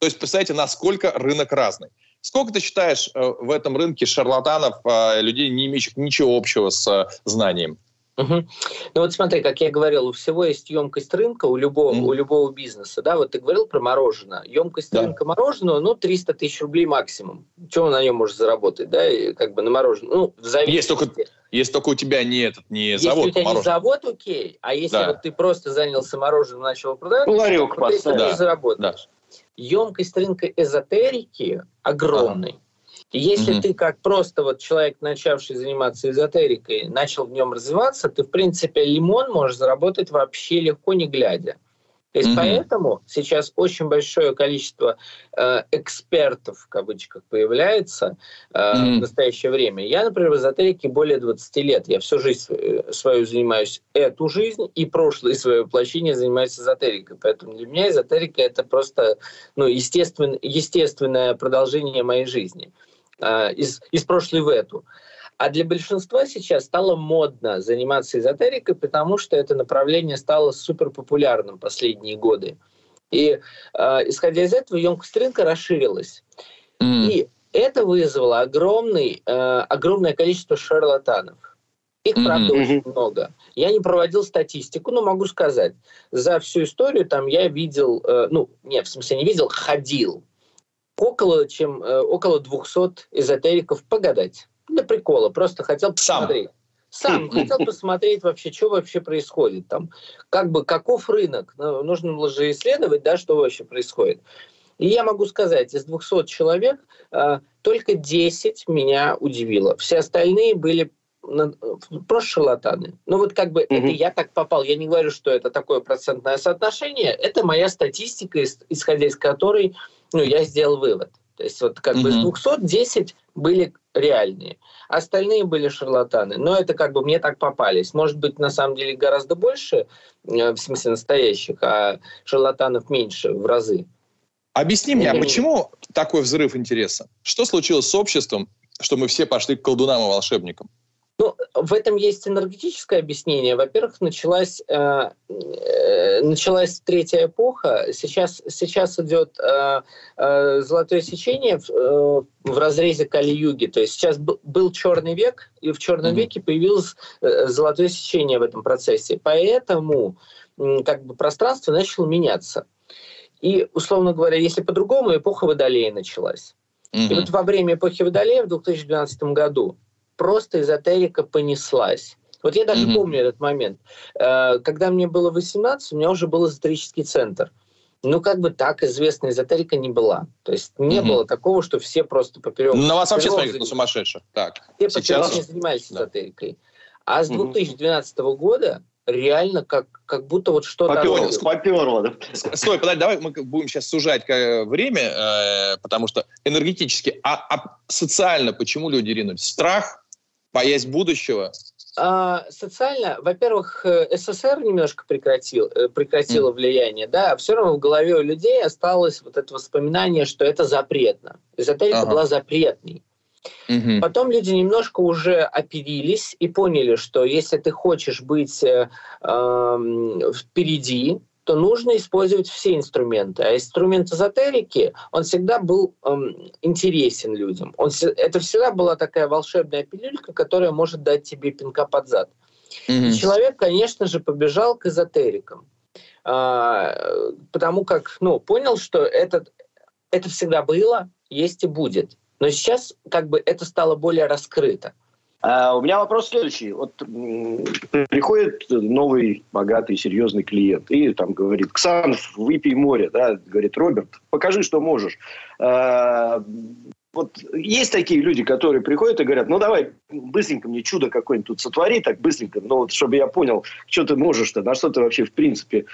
То есть, представьте, насколько рынок разный. Сколько ты считаешь э, в этом рынке шарлатанов, э, людей, не имеющих ничего общего с э, знанием? Мгм. Ну вот смотри, как я говорил, у всего есть емкость рынка, у любого, Мгм. у любого бизнеса. Да, вот ты говорил про мороженое. Емкость Да. рынка мороженого, ну, 300 тысяч рублей максимум. Чего он на нем может заработать, да, и как бы на мороженое? Ну, в зависимости. Есть только Если только у тебя не этот, не Если завод у тебя не мороженого. завод, окей. А если Да. вот ты просто занялся мороженым, начал продавать, Ну, ларек то 300 поставь. тысяч Да. Емкость рынка эзотерики огромный. И если Мгм. ты как просто вот человек, начавший заниматься эзотерикой, начал в нем развиваться, ты, в принципе, лимон можешь заработать вообще легко, не глядя. То есть Мгм. поэтому сейчас очень большое количество э, экспертов, в кавычках, появляется э, Мгм. в настоящее время. Я, например, в эзотерике более 20 лет. Я всю жизнь э, свою занимаюсь, эту жизнь, и прошлое свое воплощение занимаюсь эзотерикой. Поэтому для меня эзотерика – это просто ну, естествен, естественное продолжение моей жизни. э, из, из прошлой в эту. А для большинства сейчас стало модно заниматься эзотерикой, потому что это направление стало супер популярным последние годы. И э, исходя из этого, емкость рынка расширилась. М. И это вызвало огромный, э, огромное количество шарлатанов. Их, правда, Мгм. очень много. Я не проводил статистику, но могу сказать, за всю историю там я видел, э, ну, не, в смысле не видел, ходил около, чем, э, около 200 эзотериков погадать. Прикола, просто хотел Сам? посмотреть. Сам хотел посмотреть вообще, что вообще происходит там. Как бы, каков рынок. Ну, нужно было же исследовать, да, что вообще происходит. И я могу сказать, из 200 человек э, только 10 меня удивило. Все остальные были на- просто шарлатаны. Ну вот как бы это я так попал. Я не говорю, что это такое процентное соотношение. Это моя статистика, ис- исходя из которой ну, я сделал вывод. То есть вот как бы из Мгм. 210 были реальные. Остальные были шарлатаны. Но это как бы мне так попались. Может быть, на самом деле гораздо больше, э, в смысле настоящих, а шарлатанов меньше в разы. Объясни мне, а почему такой взрыв интереса? Что случилось с обществом, что мы все пошли к колдунам и волшебникам? Ну, в этом есть энергетическое объяснение. Во-первых, началась, э, э, началась третья эпоха. Сейчас, сейчас идет э, э, золотое сечение в, э, в разрезе Кали-юги. То есть сейчас б- был черный век, и в черном Мгм. веке появилось э, золотое сечение в этом процессе. Поэтому м, как бы пространство начало меняться. И, условно говоря, если по-другому, эпоха Водолея началась. И Мгм. вот во время эпохи Водолея в 2012 году просто эзотерика понеслась. Вот я даже Мгм. помню этот момент. Э, Когда мне было 18, у меня уже был эзотерический центр. Ну, как бы так известная эзотерика не была. То есть не Мгм. было такого, что все просто поперек. На вас вообще на занимались. сумасшедших. Так, Все сейчас- поперек не занимались Да. эзотерикой. А с Мгм. 2012 года реально как, как будто вот что-то... Поперло, поперло, да? Стой, подожди, давай мы будем сейчас сужать время, э, потому что энергетически, а, а социально почему люди ринулись? Страх, боязнь будущего а, социально, во-первых, э, СССР немножко прекратил, э, прекратило mm. влияние, да, а все равно в голове у людей осталось вот это воспоминание, что это запретно. Эзотерика ага. была запретной. Угу. Потом люди немножко уже оперились и поняли, что если ты хочешь быть э, э, впереди, то нужно использовать все инструменты. А инструмент эзотерики, он всегда был эм, интересен людям. Он, это всегда была такая волшебная пилюлька, которая может дать тебе пинка под зад. Mm-hmm. И человек, конечно же, побежал к эзотерикам. А, потому как, ну, понял, что это, это всегда было, есть и будет. Но сейчас как бы это стало более раскрыто. А у меня вопрос следующий. Вот приходит новый, богатый, серьезный клиент и там говорит, Ксанов, выпей море, да, говорит, Роберт, покажи, что можешь. А, вот есть такие люди, которые приходят и говорят, ну давай быстренько мне чудо какое-нибудь тут сотвори, так быстренько, ну вот чтобы я понял, что ты можешь-то, на что ты вообще в принципе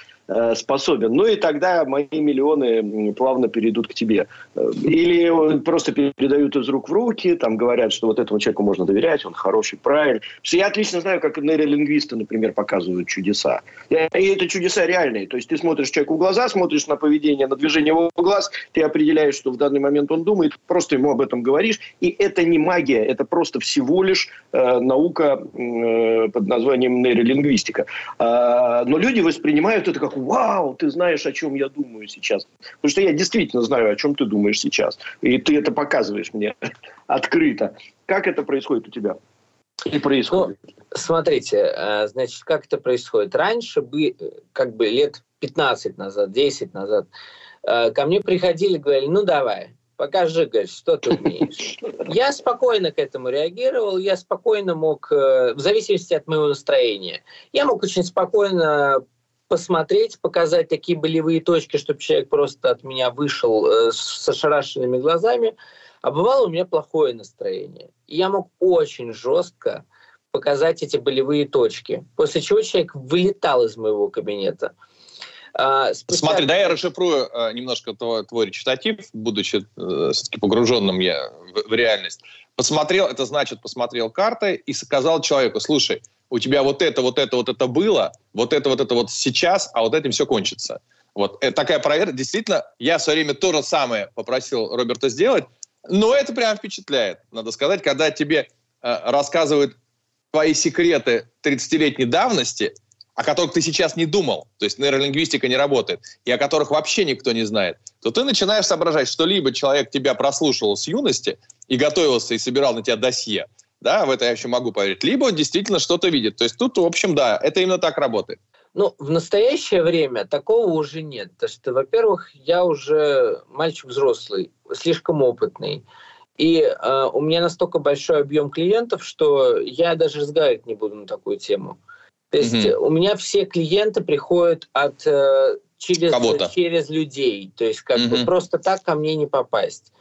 способен. Ну и тогда мои миллионы плавно перейдут к тебе. Э, или просто передают из рук в руки, там говорят, что вот этому человеку можно доверять, он хороший, правильный. Я отлично знаю, как нейролингвисты, например, показывают чудеса. И это чудеса реальные. То есть ты смотришь человеку в глаза, смотришь на поведение, на движение его глаз, ты определяешь, что в данный момент он думает, просто ему об этом говоришь. И это не магия, это просто всего лишь э, наука э, под названием нейролингвистика. Э, но люди воспринимают это как «Вау, ты знаешь, о чем я думаю сейчас». Потому что я действительно знаю, о чем ты думаешь сейчас. И ты это показываешь мне открыто. Как это происходит у тебя? И происходит. Ну, смотрите, э, значит, как это происходит? Раньше, бы, как бы лет 15 назад, 10 назад, э, ко мне приходили, говорили, ну давай, покажи, говорит, что ты умеешь. Я спокойно к этому реагировал, я спокойно мог, э, в зависимости от моего настроения, я мог очень спокойно посмотреть, показать такие болевые точки, чтобы человек просто от меня вышел э, с ошарашенными глазами. А бывало у меня плохое настроение. И я мог очень жестко показать эти болевые точки, после чего человек вылетал из моего кабинета. А, спустя... Смотри, да, я расшифрую э, немножко твой, твой речитатив, будучи э, все-таки погруженным я в, в реальность. Посмотрел, это значит, посмотрел карты и сказал человеку, слушай, у тебя вот это, вот это, вот это было, вот это, вот это вот сейчас, а вот этим все кончится. Вот это такая проверка. Действительно, я в свое время то же самое попросил Роберта сделать, но это прям впечатляет, надо сказать, когда тебе э, рассказывают твои секреты 30-летней давности – о которых ты сейчас не думал, то есть нейролингвистика не работает, и о которых вообще никто не знает, то ты начинаешь соображать, что либо человек тебя прослушал с юности и готовился и собирал на тебя досье, да, в это я еще могу поверить, либо он действительно что-то видит. То есть тут, в общем, да, это именно так работает. Ну, в настоящее время такого уже нет. Потому что, во-первых, я уже мальчик взрослый, слишком опытный. И э, у меня настолько большой объем клиентов, что я даже разговаривать не буду на такую тему. То есть угу. у меня все клиенты приходят от э, через, через людей. То есть как угу. бы просто так ко мне не попасть.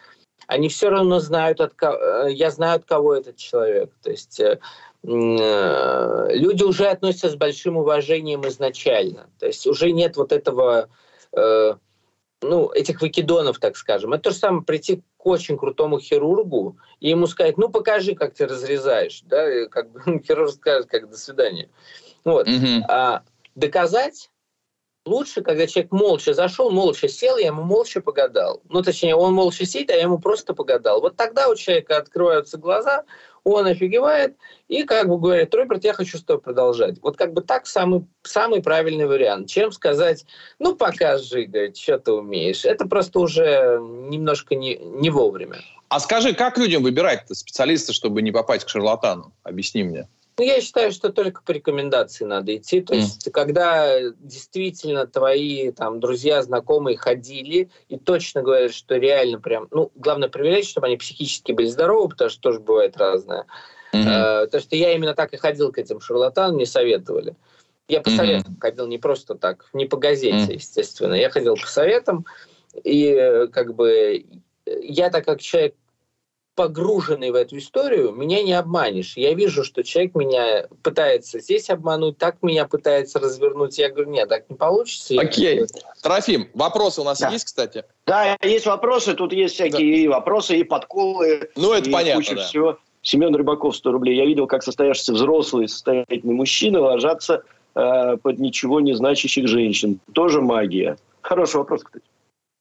Они все равно знают, от кого, э, я знаю, от кого этот человек. То есть э, люди уже относятся с большим уважением изначально. То есть уже нет вот этого, э, ну, этих выкидонов, так скажем. Это то же самое прийти к очень крутому хирургу и ему сказать, ну, покажи, как ты разрезаешь. Да? И как бы хирург скажет, как до свидания. Вот. Угу. А, доказать лучше, когда человек молча зашел, молча сел, я ему молча погадал. Ну, точнее, он молча сидит, а я ему просто погадал. Вот тогда у человека открываются глаза, он офигевает и как бы говорит, Роберт, я хочу с тобой продолжать. Вот как бы так самый, самый правильный вариант, чем сказать, ну, покажи, говорит, что ты умеешь. Это просто уже немножко не, не вовремя. А скажи, как людям выбирать специалиста, чтобы не попасть к шарлатану? Объясни мне. Ну, я считаю, что только по рекомендации надо идти. То mm. есть, когда действительно твои там друзья, знакомые ходили и точно говорят, что реально прям, ну, главное проверять, чтобы они психически были здоровы, потому что тоже бывает разное. Mm-hmm. Э, то, что я именно так и ходил к этим шарлатанам, мне советовали. Я по mm-hmm. советам ходил не просто так, не по газете, mm-hmm. естественно. Я ходил по советам, и э, как бы я так как человек погруженный в эту историю, меня не обманешь. Я вижу, что человек меня пытается здесь обмануть, так меня пытается развернуть. Я говорю, нет, так не получится. Окей. Okay. Трофим, вопросы у нас да. есть, кстати? Да, есть вопросы. Тут есть всякие да. и вопросы, и подколы. Ну, это и понятно, да. всего. Семен Рыбаков 100 рублей. Я видел, как состоявшийся взрослый состоятельный мужчина ложатся э, под ничего не значащих женщин. Тоже магия. Хороший вопрос, кстати.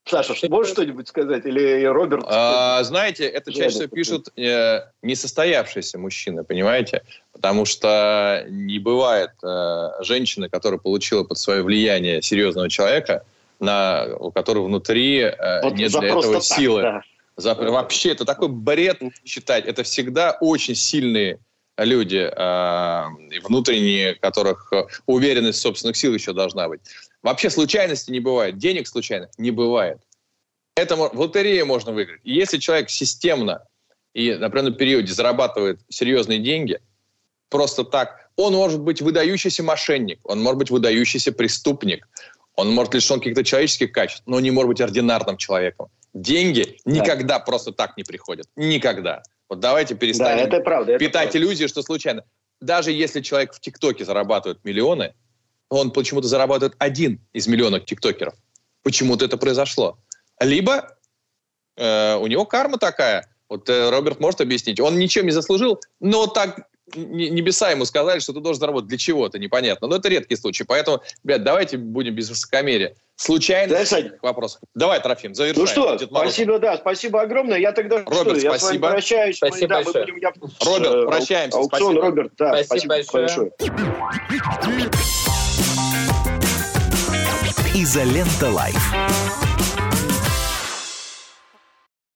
Саша, можешь что-нибудь сказать? Или Роберт? А, знаете, это чаще всего пишут э, несостоявшиеся мужчины, понимаете? Потому что не бывает э, женщины, которая получила под свое влияние серьезного человека, на, у которого внутри э, вот нет для этого так, силы. Да. За, вообще, это такой бред считать. Это всегда очень сильные люди, э, внутренние, которых э, уверенность в собственных силах еще должна быть. Вообще случайности не бывает, денег случайно не бывает. Это в лотерее можно выиграть. И если человек системно и на определенном периоде зарабатывает серьезные деньги, просто так, он может быть выдающийся мошенник, он может быть выдающийся преступник, он может лишен каких-то человеческих качеств, но не может быть ординарным человеком. Деньги да. никогда просто так не приходят. Никогда. Вот давайте перестанем да, это правда, это питать правда. иллюзии, что случайно. Даже если человек в ТикТоке зарабатывает миллионы, он почему-то зарабатывает один из миллионов тиктокеров. Почему-то это произошло. Либо э, у него карма такая. Вот э, Роберт может объяснить. Он ничем не заслужил, но так небеса ему сказали, что ты должен заработать для чего-то, непонятно. Но это редкий случай. Поэтому, ребят, давайте будем без высокомерия. Случайно вопрос. Давай, Трофим, завершай. Ну что, спасибо, да, спасибо огромное. Я тогда Роберт, что, спасибо. Я прощаюсь. Спасибо да, большое. будем, я, Роберт, э, прощаемся. Аукцион, спасибо. Роберт, да, спасибо, спасибо большое. большое. Изолента Live.